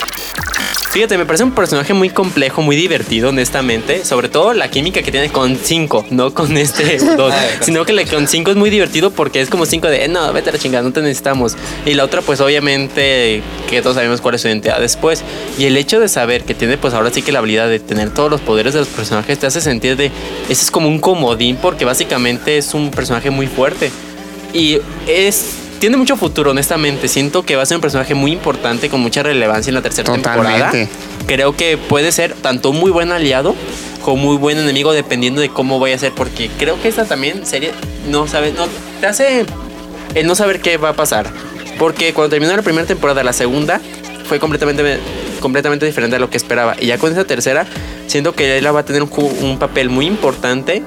Fíjate, me parece un personaje muy complejo, muy divertido, honestamente. Sobre todo la química que tiene con 5, no con este 2. sino que la con 5 es muy divertido porque es como 5 de, "Eh, no, vete a la chingada, no te necesitamos. Y la otra, pues obviamente, que todos sabemos cuál es su identidad después. Y el hecho de saber que tiene, pues ahora sí que la habilidad de tener todos los poderes de los personajes te hace sentir de, ese es como un comodín porque básicamente es un personaje muy fuerte. Y es. Tiene mucho futuro, honestamente. Siento que va a ser un personaje muy importante con mucha relevancia en la tercera temporada. Creo que puede ser tanto un muy buen aliado como muy buen enemigo dependiendo de cómo vaya a ser. Porque creo que esta también serie no sabe, no te hace el no saber qué va a pasar. Porque cuando terminó la primera temporada, la segunda fue completamente, completamente diferente a lo que esperaba. Y ya con esta tercera, siento que ella va a tener un papel muy importante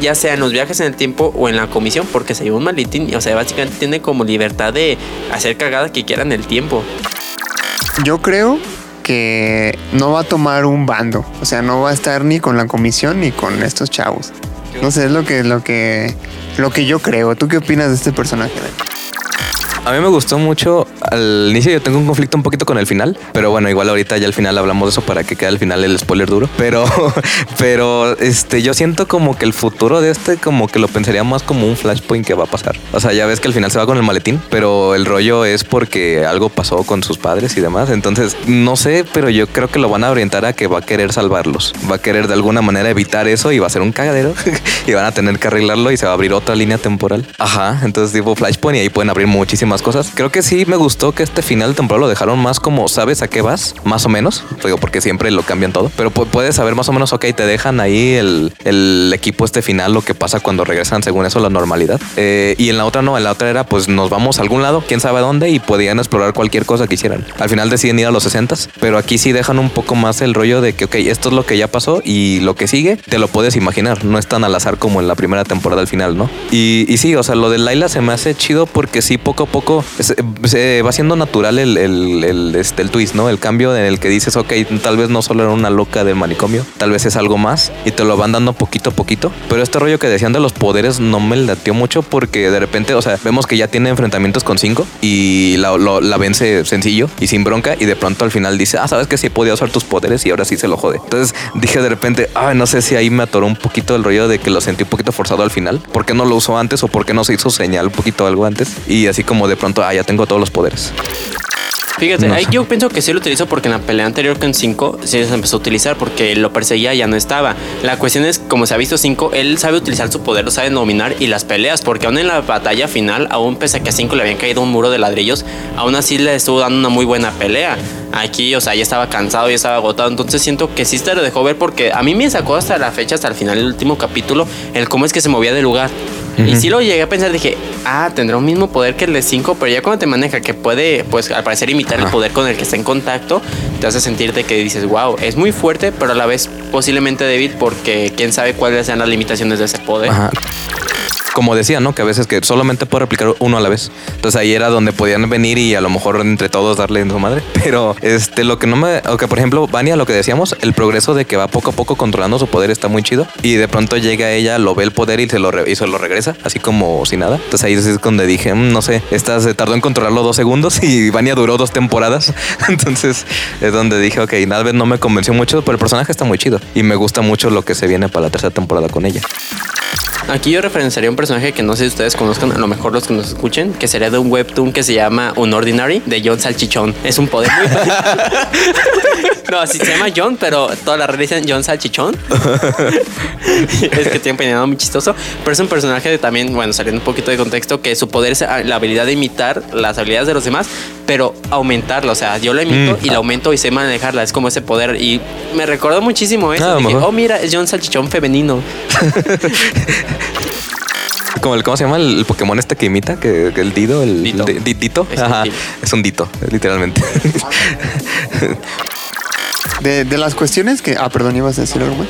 ya sea en los viajes en el tiempo o en la comisión, porque se lleva un maletín, o sea, básicamente tiene como libertad de hacer cagadas que quieran en el tiempo.
Yo creo que no va a tomar un bando. O sea, no va a estar ni con la comisión ni con estos chavos. No sé, es lo que, lo que, lo que yo creo. ¿Tú qué opinas de este personaje?
A mí me gustó mucho. Al inicio yo tengo un conflicto un poquito con el final, pero bueno, igual ahorita ya al final hablamos de eso para que quede al final el spoiler duro. Pero, pero este, yo siento como que el futuro de este, como que lo pensaría más como un flashpoint que va a pasar. O sea, ya ves que al final se va con el maletín, pero el rollo es porque algo pasó con sus padres y demás. Entonces, no sé, pero yo creo que lo van a orientar a que va a querer salvarlos. Va a querer de alguna manera evitar eso y va a ser un cagadero y van a tener que arreglarlo y se va a abrir otra línea temporal. Ajá, entonces tipo Flashpoint y ahí pueden abrir muchísimas cosas. Creo que sí me gustó que este final temporal lo dejaron más como sabes a qué vas, más o menos. Digo, porque siempre lo cambian todo, pero pu- puedes saber más o menos, ok, te dejan ahí el, el equipo este final, lo que pasa cuando regresan según eso la normalidad. Eh, y en la otra no, en la otra era pues nos vamos a algún lado, quién sabe dónde y podían explorar cualquier cosa que hicieran. Al final deciden ir a los 60 pero aquí sí dejan un poco más el rollo de que, ok, esto es lo que ya pasó y lo que sigue te lo puedes imaginar, no es tan al azar como en la primera temporada al final, ¿no? Y, y sí, o sea, lo de Laila se me hace chido porque sí, poco a poco se, va siendo natural el, el, este, el twist, ¿no? El cambio en el que dices, ok, tal vez no solo era una loca del manicomio, tal vez es algo más y te lo van dando poquito a poquito. Pero este rollo que decían de los poderes no me latió mucho porque de repente, o sea, vemos que ya tiene enfrentamientos con cinco y la, la vence sencillo y sin bronca y de pronto al final dice, ah, sabes que sí podía usar tus poderes y ahora sí se lo jode. Entonces dije de repente, ah, no sé si ahí me atoró un poquito el rollo de que lo sentí un poquito forzado al final. ¿Por qué no lo usó antes o por qué no se hizo señal un poquito algo antes? Y así como de pronto, ah, ya tengo todos los poderes.
Fíjate,
No
ahí yo pienso que sí lo utilizó porque en la pelea anterior con 5 sí se empezó a utilizar porque lo perseguía ya no estaba. La cuestión es, como se ha visto 5, él sabe utilizar su poder, lo sabe dominar y las peleas, porque aún en la batalla final, aún pese a que a 5 le habían caído un muro de ladrillos, aún así le estuvo dando una muy buena pelea. Aquí, o sea, ya estaba cansado, ya estaba agotado, entonces siento que sí se lo dejó ver porque a mí me sacó hasta la fecha, hasta el final del último capítulo, el cómo es que se movía de lugar. Y sí lo llegué a pensar, dije, ah, tendrá un mismo poder que el de 5, pero ya cuando te maneja que puede, pues al parecer imitar el poder con el que está en contacto, te hace sentirte que dices, wow, es muy fuerte, pero a la vez posiblemente débil porque quién sabe cuáles sean las limitaciones de ese poder.
Ajá. Como decía, ¿no? Que a veces que solamente puede replicar uno a la vez. Entonces ahí era donde podían venir y a lo mejor entre todos darle en su madre. Pero este, lo que no me. O que por ejemplo, Vania, lo que decíamos, el progreso de que va poco a poco controlando su poder está muy chido. Y de pronto llega ella, lo ve el poder y se lo, re- y se lo regresa, así como si nada. Entonces ahí es donde dije, "Mm, no sé, esta se tardó en controlarlo dos segundos y Vania duró dos temporadas. Entonces es donde dije, ok, tal vez no me convenció mucho, pero el personaje está muy chido. Y me gusta mucho lo que se viene para la tercera temporada con ella.
Aquí yo referenciaría un personaje que no sé si ustedes conozcan, a lo mejor los que nos escuchen, que sería de un webtoon que se llama Unordinary de John Salchichón. Es un poder muy No, así se llama John, pero toda la red dicen John Salchichón. es que tiene un peinado muy chistoso, pero es un personaje de también, bueno, saliendo un poquito de contexto, que su poder es la habilidad de imitar las habilidades de los demás, pero aumentarla. O sea, yo la imito
Mm.
y la aumento y sé manejarla. Es como ese poder. Y me recordó muchísimo eso.
Ah,
Dije, oh, mira, es John Salchichón femenino.
Como el, ¿cómo se llama el, el Pokémon este que imita? Que, que el Dido, el
Dito.
Di- Di- Dito.
Es un
Ajá,
Dito.
es un Dito, literalmente.
De, de las cuestiones que. Ah, perdón, ibas a decir algo más.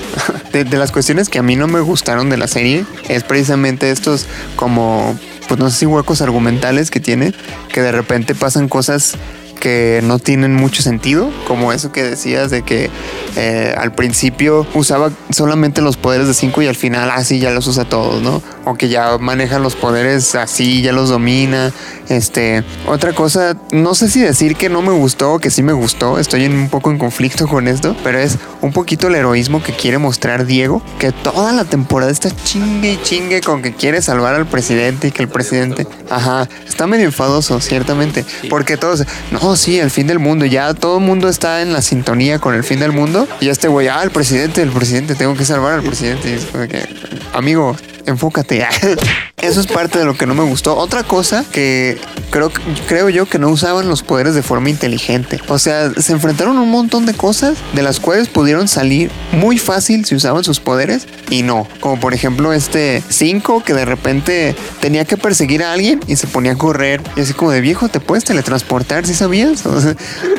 De, de las cuestiones que a mí no me gustaron de la serie es precisamente estos como. Pues no sé si huecos argumentales que tiene, que de repente pasan cosas que no tienen mucho sentido, como eso que decías de que eh, al principio usaba solamente los poderes de 5 y al final así ya los usa todos, ¿no? O que ya maneja los poderes así, ya los domina. Este, otra cosa, no sé si decir que no me gustó o que sí me gustó, estoy en un poco en conflicto con esto, pero es un poquito el heroísmo que quiere mostrar Diego, que toda la temporada está chingue y chingue con que quiere salvar al presidente y que el presidente, ajá, está medio enfadoso, ciertamente, porque todos, no, sí, el fin del mundo, ya todo el mundo está en la sintonía con el fin del mundo. Y este güey, ah, el presidente, el presidente, tengo que salvar al presidente, y es como que, amigo, enfócate. Eso es parte de lo que no me gustó. Otra cosa que creo, creo yo que no usaban los poderes de forma inteligente. O sea, se enfrentaron a un montón de cosas de las cuales pudieron salir muy fácil si usaban sus poderes y no. Como por ejemplo este 5 que de repente tenía que perseguir a alguien y se ponía a correr. Y así como de viejo, ¿te puedes teletransportar si sabías?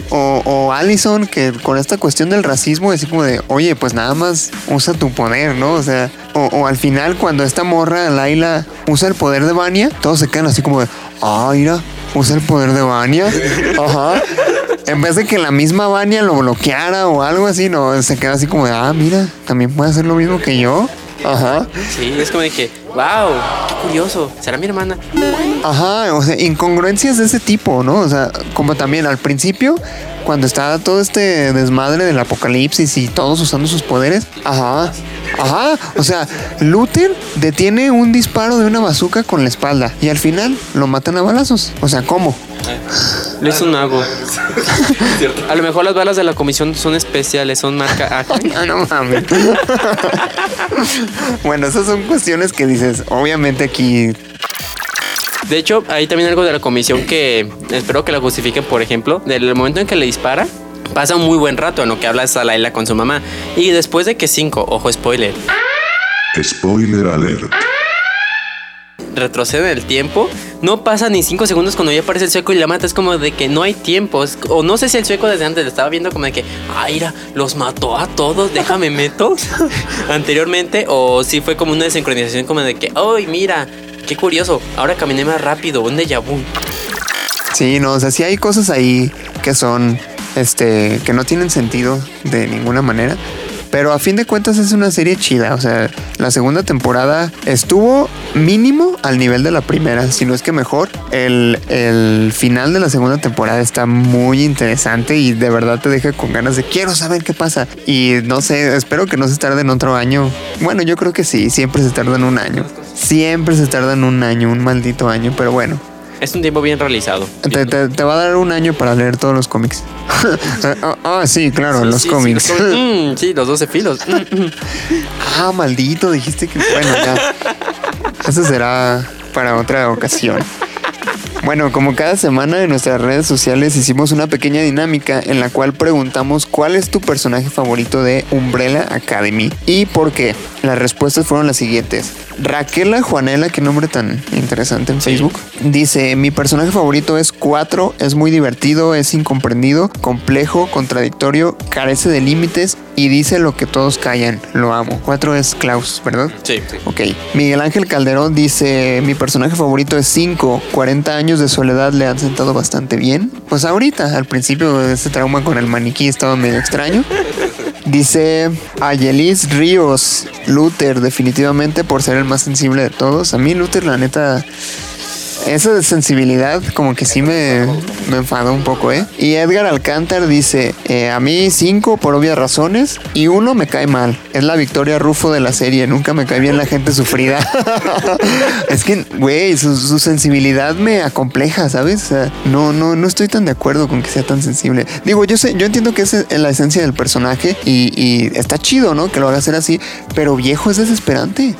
O, Allison que con esta cuestión del racismo, así como de, oye, pues nada más usa tu poder, ¿no? O sea, o, o al final cuando esta morra, Laila, usa el poder de Vania, todos se quedan así como de, ah, mira, usa el poder de Vania. Ajá. En vez de que la misma Vania lo bloqueara o algo así, no, se queda así como de, ah, mira, también puede hacer lo mismo que yo. Ajá.
Sí, es como dije, wow, qué curioso. ¿Será mi hermana?
Ajá, o sea, incongruencias de ese tipo, ¿no? O sea, como también al principio, cuando estaba todo este desmadre del apocalipsis y todos usando sus poderes, ajá, ajá, o sea, Luther detiene un disparo de una bazooka con la espalda y al final lo matan a balazos. O sea, ¿cómo?
Lo hizo un mago. A lo mejor las balas de la comisión son especiales, son marca.
Ah, no mames. bueno, esas son cuestiones que dices, obviamente aquí
De hecho, hay también algo de la comisión que espero que la justifiquen, por ejemplo, del momento en que le dispara. Pasa un muy buen rato en lo que habla Salaila con su mamá. Y después de que cinco, ojo spoiler,
Spoiler alert.
Retrocede el tiempo, no pasa ni cinco segundos cuando ya aparece el sueco y la mata. Es como de que no hay tiempo. O no sé si el sueco desde antes lo estaba viendo como de que, ay, mira, los mató a todos, déjame meto anteriormente. O si fue como una desincronización como de que, ay, mira, qué curioso, ahora caminé más rápido, un déjà vu.
Sí, no, o sea, sí hay cosas ahí que son, este, que no tienen sentido de ninguna manera. Pero a fin de cuentas es una serie chida. O sea, la segunda temporada estuvo mínimo al nivel de la primera, si no es que mejor. El, el final de la segunda temporada está muy interesante y de verdad te deja con ganas de quiero saber qué pasa. Y no sé, espero que no se tarden otro año. Bueno, yo creo que sí, siempre se tardan un año. Siempre se tardan un año, un maldito año, pero bueno.
Es un tiempo bien realizado.
Te, te- te va a dar un año para leer todos los cómics. Ah, ah, sí, claro, los
Sí, sí,
cómics.
los cómics. Mm, sí, los 12 filos. Mm, mm.
Ah, maldito, dijiste que bueno, ya. Eso será para otra ocasión. Bueno, como cada semana en nuestras redes sociales hicimos una pequeña dinámica en la cual preguntamos cuál es tu personaje favorito de Umbrella Academy y por qué. Las respuestas fueron las siguientes. Raquela Juanela, qué nombre tan interesante en Facebook, dice, mi personaje favorito es 4, es muy divertido, es incomprendido, complejo, contradictorio, carece de límites y dice lo que todos callan. Lo amo. 4 es Klaus, ¿verdad?
Sí.
Ok. Miguel Ángel Calderón dice: Mi personaje favorito es 5. 40 años de soledad le han sentado bastante bien. Pues ahorita, al principio, ese trauma con el maniquí estaba medio extraño. Dice Ayelis Ríos, Luther, definitivamente por ser el más sensible de todos. A mí, Luther, la neta, esa sensibilidad como que sí me, me enfadó un poco, ¿eh? Y Edgar Alcántar dice, eh, a mí cinco por obvias razones y uno me cae mal. Es la Victoria Rufo de la serie, nunca me cae bien la gente sufrida. es que, güey, su, sensibilidad me acompleja, ¿sabes? No, no, no estoy tan de acuerdo con que sea tan sensible. Digo, yo sé, yo entiendo que es la esencia del personaje y, y está chido, ¿no? Que lo haga ser así, pero viejo es desesperante.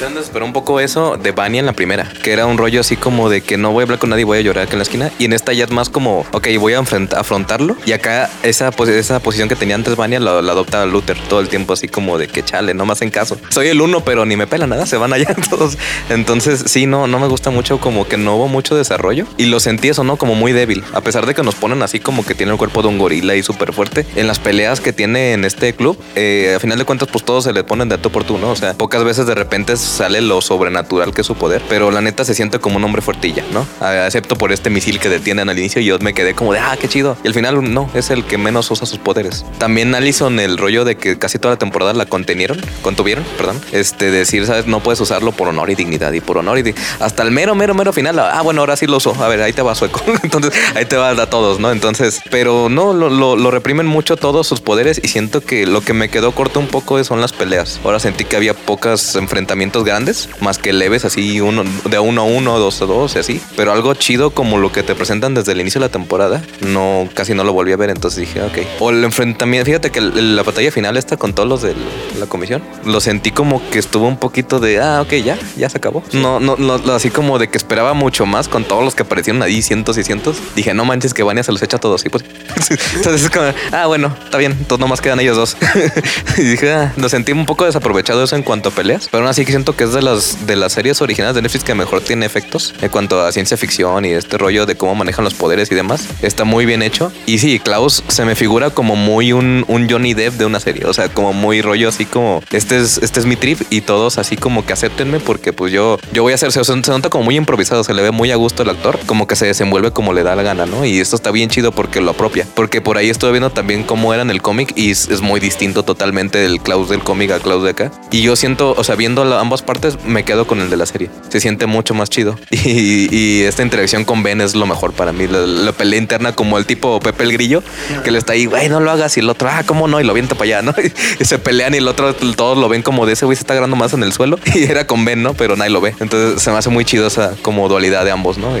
Entonces esperó un poco eso de Vania en la primera, que era un rollo así como de que no voy a hablar con nadie, voy a llorar aquí en la esquina. Y en esta ya es más como, ok, voy a afrontarlo. Y acá esa, esa posición que tenía antes Vania la, la adopta Luther todo el tiempo, así como de que chale, no me hacen caso. Soy el uno, pero ni me pela nada, se van allá todos. Entonces, sí, no, no me gusta mucho, como que no hubo mucho desarrollo. Y lo sentí eso, ¿no? Como muy débil. A pesar de que nos ponen así como que tiene el cuerpo de un gorila y súper fuerte. En las peleas que tiene en este club, eh, a final de cuentas, pues todos se le ponen de tú por tú, ¿no? O sea, pocas veces de repente sale lo sobrenatural que es su poder, pero la neta se siente como un hombre fuertilla, ¿no? Excepto por este misil que detienen al inicio y yo me quedé como de, ah, qué chido. Y al final no, es el que menos usa sus poderes. También Allison, el rollo de que casi toda la temporada la contenieron, contuvieron, perdón, este, decir, ¿sabes? No puedes usarlo por honor y dignidad y por honor y hasta el mero, mero, mero final. Ah, bueno, ahora sí lo uso. A ver, ahí te va sueco. Entonces, ahí te va a todos, ¿no? Entonces, pero no, lo, lo, lo reprimen mucho todos sus poderes y siento que lo que me quedó corto un poco son las peleas. Ahora sentí que había pocos enfrentamientos grandes, más que leves, así uno de uno a uno, dos a dos, y así. Pero algo chido como lo que te presentan desde el inicio de la temporada, no, casi no lo volví a ver, entonces dije, ok. O el enfrentamiento, fíjate que la batalla final esta con todos los de la comisión, lo sentí como que estuvo un poquito de, ah, ok, ya, ya se acabó. No, no, no, no, así como de que esperaba mucho más con todos los que aparecieron ahí, cientos y cientos. Dije, no manches, que Vania se los echa a todos. Y pues, entonces es como, ah, bueno, está bien, entonces nomás quedan ellos dos. y dije, ah, lo sentí un poco desaprovechado eso en cuanto a peleas, pero aún así que siento que es de las, de las series originales de Netflix que mejor tiene efectos en cuanto a ciencia ficción y este rollo de cómo manejan los poderes y demás. Está muy bien hecho. Y sí, Klaus se me figura como muy un, un Johnny Depp de una serie, o sea, como muy rollo así como, este es, este es mi trip y todos así como que acéptenme porque pues yo, yo voy a hacer, se, se nota como muy improvisado, se le ve muy a gusto el actor, como que se desenvuelve como le da la gana, ¿no? Y esto está bien chido porque lo apropia, porque por ahí estuve viendo también cómo era en el cómic y es, es muy distinto totalmente del Klaus del cómic a Klaus de acá. Y yo siento, o sea, viendo la- partes, me quedo con el de la serie. Se siente mucho más chido. Y, esta interacción con Ben es lo mejor para mí. La, pelea interna como el tipo Pepe el Grillo, que le está ahí, güey, no lo hagas. Y el otro, ah, ¿cómo no? Y lo vienta para allá, ¿no? Y se pelean y el otro, todos lo ven como de ese güey se está agarrando más en el suelo. Y era con Ben, ¿no? Pero nadie lo ve. Entonces se me hace muy chido esa como dualidad de ambos, ¿no?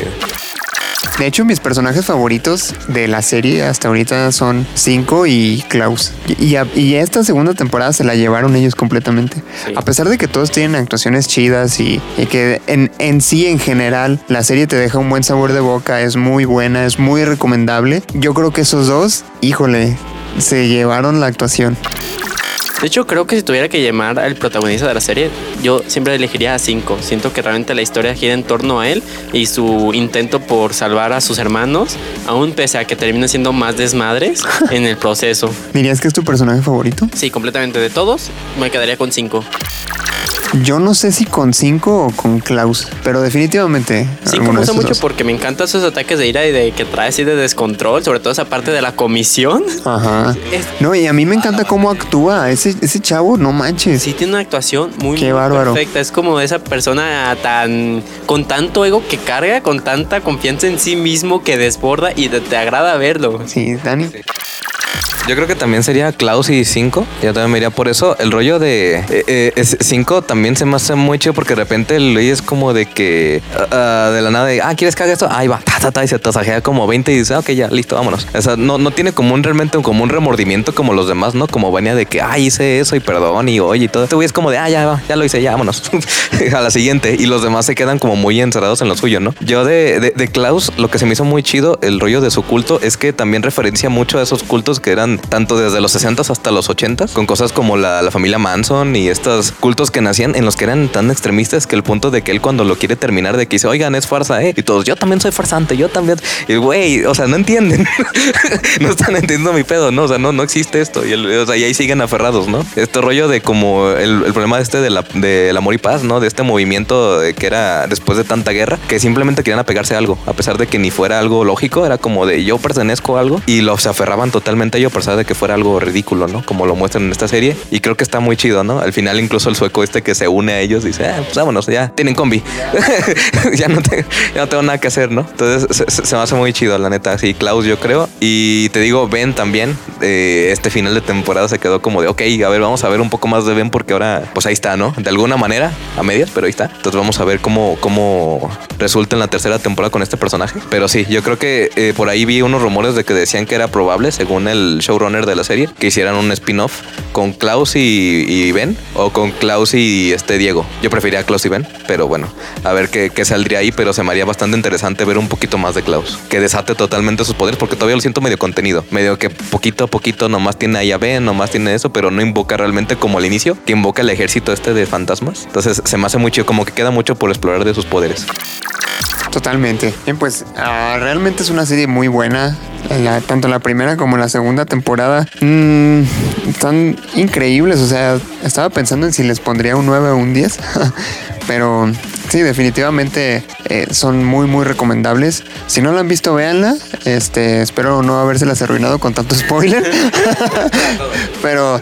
De hecho, mis personajes favoritos de la serie hasta ahorita son Cinco y Klaus. Y, y a- y esta segunda temporada se la llevaron ellos completamente.
Sí.
A pesar de que todos tienen actuaciones chidas y, y que en, en sí, en general, la serie te deja un buen sabor de boca, es muy buena, es muy recomendable. Yo creo que esos dos, híjole, se llevaron la actuación.
De hecho, creo que si tuviera que llamar al protagonista de la serie, yo siempre elegiría a Cinco. Siento que realmente la historia gira en torno a él y su intento por salvar a sus hermanos, aún pese a que terminan siendo más desmadres en el proceso.
¿Dirías que es tu personaje favorito?
Sí, completamente de todos, me quedaría con Cinco.
Yo no sé si con 5 o con Klaus, pero definitivamente.
Sí, usa
esos
mucho
dos.
porque me encantan esos ataques de ira y de que trae así de descontrol, sobre todo esa parte de la comisión.
Ajá.
Es-
No, y a mí me encanta cómo actúa ese, ese chavo, no manches.
Sí, tiene una actuación muy,
Qué
muy
bárbaro.
perfecta. Es como esa persona tan con tanto ego que carga, con tanta confianza en sí mismo que desborda y te, te agrada verlo.
Sí, Dani.
Yo creo que también sería Klaus y 5. Yo también me iría por eso. El rollo de 5 también se me hace muy chido porque de repente el güey es como de que ah, ah, de la nada de, ah, ¿quieres que haga esto? Ahí va, ta, ta, ta, y se tasajea como 20 y dice, ok, ya, listo, vámonos. O sea, no, no tiene como un realmente como un remordimiento como los demás, ¿no? Como venía de que, ay, hice eso y perdón y oye y todo. Este güey es como de, ah, ya, ya lo hice, ya, vámonos. a la siguiente. Y los demás se quedan como muy encerrados en lo suyo, ¿no? Yo de, de, de Klaus, lo que se me hizo muy chido, el rollo de su culto, es que también referencia mucho a esos cultos que eran tanto desde los 60 hasta los 80 con cosas como la, la familia Manson y estos cultos que nacían en los que eran tan extremistas que el punto de que él cuando lo quiere terminar de que dice, oigan, es farsa, ¿eh? Y todos, yo también soy farsante, yo también. Y güey, o sea, no entienden. no están entendiendo mi pedo, ¿no? O sea, no, no existe esto. Y, el- o sea, y ahí siguen aferrados, ¿no? Este rollo de como el, el problema este de la, del amor y paz, ¿no? De este movimiento de que era después de tanta guerra, que simplemente querían apegarse a algo, a pesar de que ni fuera algo lógico, era como de yo pertenezco a algo y lo se aferraban totalmente a ello, a pesar de que fuera algo ridículo, ¿no? Como lo muestran en esta serie. Y creo que está muy chido, ¿no? Al final, incluso el sueco este que se une a ellos dice, ah, pues vámonos, ya tienen combi. ya, no tengo nada que hacer, ¿no? Entonces se- se me hace muy chido, la neta. Sí, Klaus, yo creo. Y te digo, Ben también. eh, este final de temporada se quedó como de, ok, a ver, vamos a ver un poco más de Ben porque ahora, pues ahí está, ¿no? De alguna manera, a medias, pero ahí está. Entonces vamos a ver cómo, cómo resulta en la tercera temporada con este personaje. Pero sí, yo creo que eh, por ahí vi unos rumores de que decían que era probable, según el showrunner de la serie, que hicieran un spin-off con Klaus y, y Ben o con Klaus y este Diego. Yo prefería Klaus y Ben, pero bueno, a ver qué, saldría ahí, pero se me haría bastante interesante ver un poquito más de Klaus, que desate totalmente sus poderes, porque todavía lo siento medio contenido, medio que poquito a poquito nomás tiene a Ben, nomás tiene eso, pero no invoca realmente como al inicio, que invoca el ejército este de fantasmas. Entonces se me hace muy chido, como que queda mucho por explorar de sus poderes.
Totalmente. Bien, pues ah, realmente es una serie muy buena. Tanto la primera como la segunda temporada mm, están increíbles. O sea, estaba pensando en si les pondría un 9 o un 10. Pero sí, definitivamente eh, son muy, muy recomendables. Si no la han visto, véanla. Este, espero no habérselas arruinado con tanto spoiler. pero,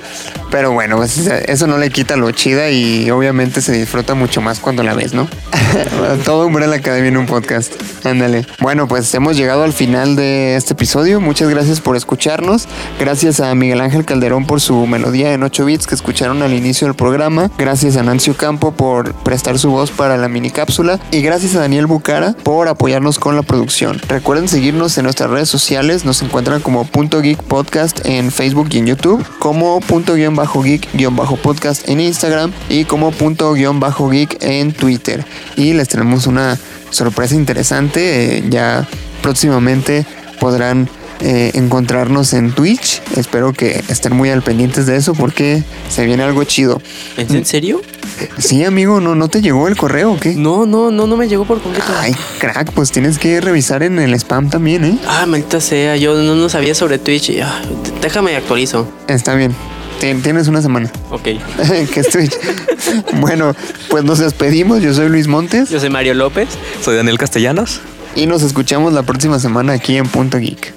pero bueno, pues, eso no le quita lo chida y obviamente se disfruta mucho más cuando la ves, ¿no? Todo Umbrella Academy en un podcast. Ándale. Bueno, pues hemos llegado al final de este episodio. Muchas gracias por escucharnos. Gracias a Miguel Ángel Calderón por su melodía en 8 bits que escucharon al inicio del programa. Gracias a Nancy Campo por prestar su voz para la mini cápsula. Y gracias a Daniel Bucara por apoyarnos con la producción. Recuerden seguirnos en nuestras redes sociales. Nos encuentran como Punto Geek Podcast en Facebook y en YouTube. Como Punto Guión Bajo Geek Guión Bajo Podcast en Instagram. Y como Punto Guión Bajo Geek en Twitter. Y les tenemos una sorpresa interesante. eh, ya próximamente podrán eh, encontrarnos en Twitch. Espero que estén muy al pendientes de eso porque se viene algo chido.
¿Es en serio?
Sí, amigo, ¿no, no te llegó el correo o qué?
No, no, no, no me llegó por completo.
Ay, crack, pues tienes que revisar en el spam también, ¿eh?
Ah, maldita sea, yo no, no sabía sobre Twitch. ah, déjame actualizo.
Está bien. Tien- Tienes una semana.
Ok.
que es Twitch. bueno, pues nos despedimos. Yo soy Luis Montes
Yo soy Mario López.
Soy Daniel Castellanos.
y nos escuchamos la próxima semana aquí en Punto Geek.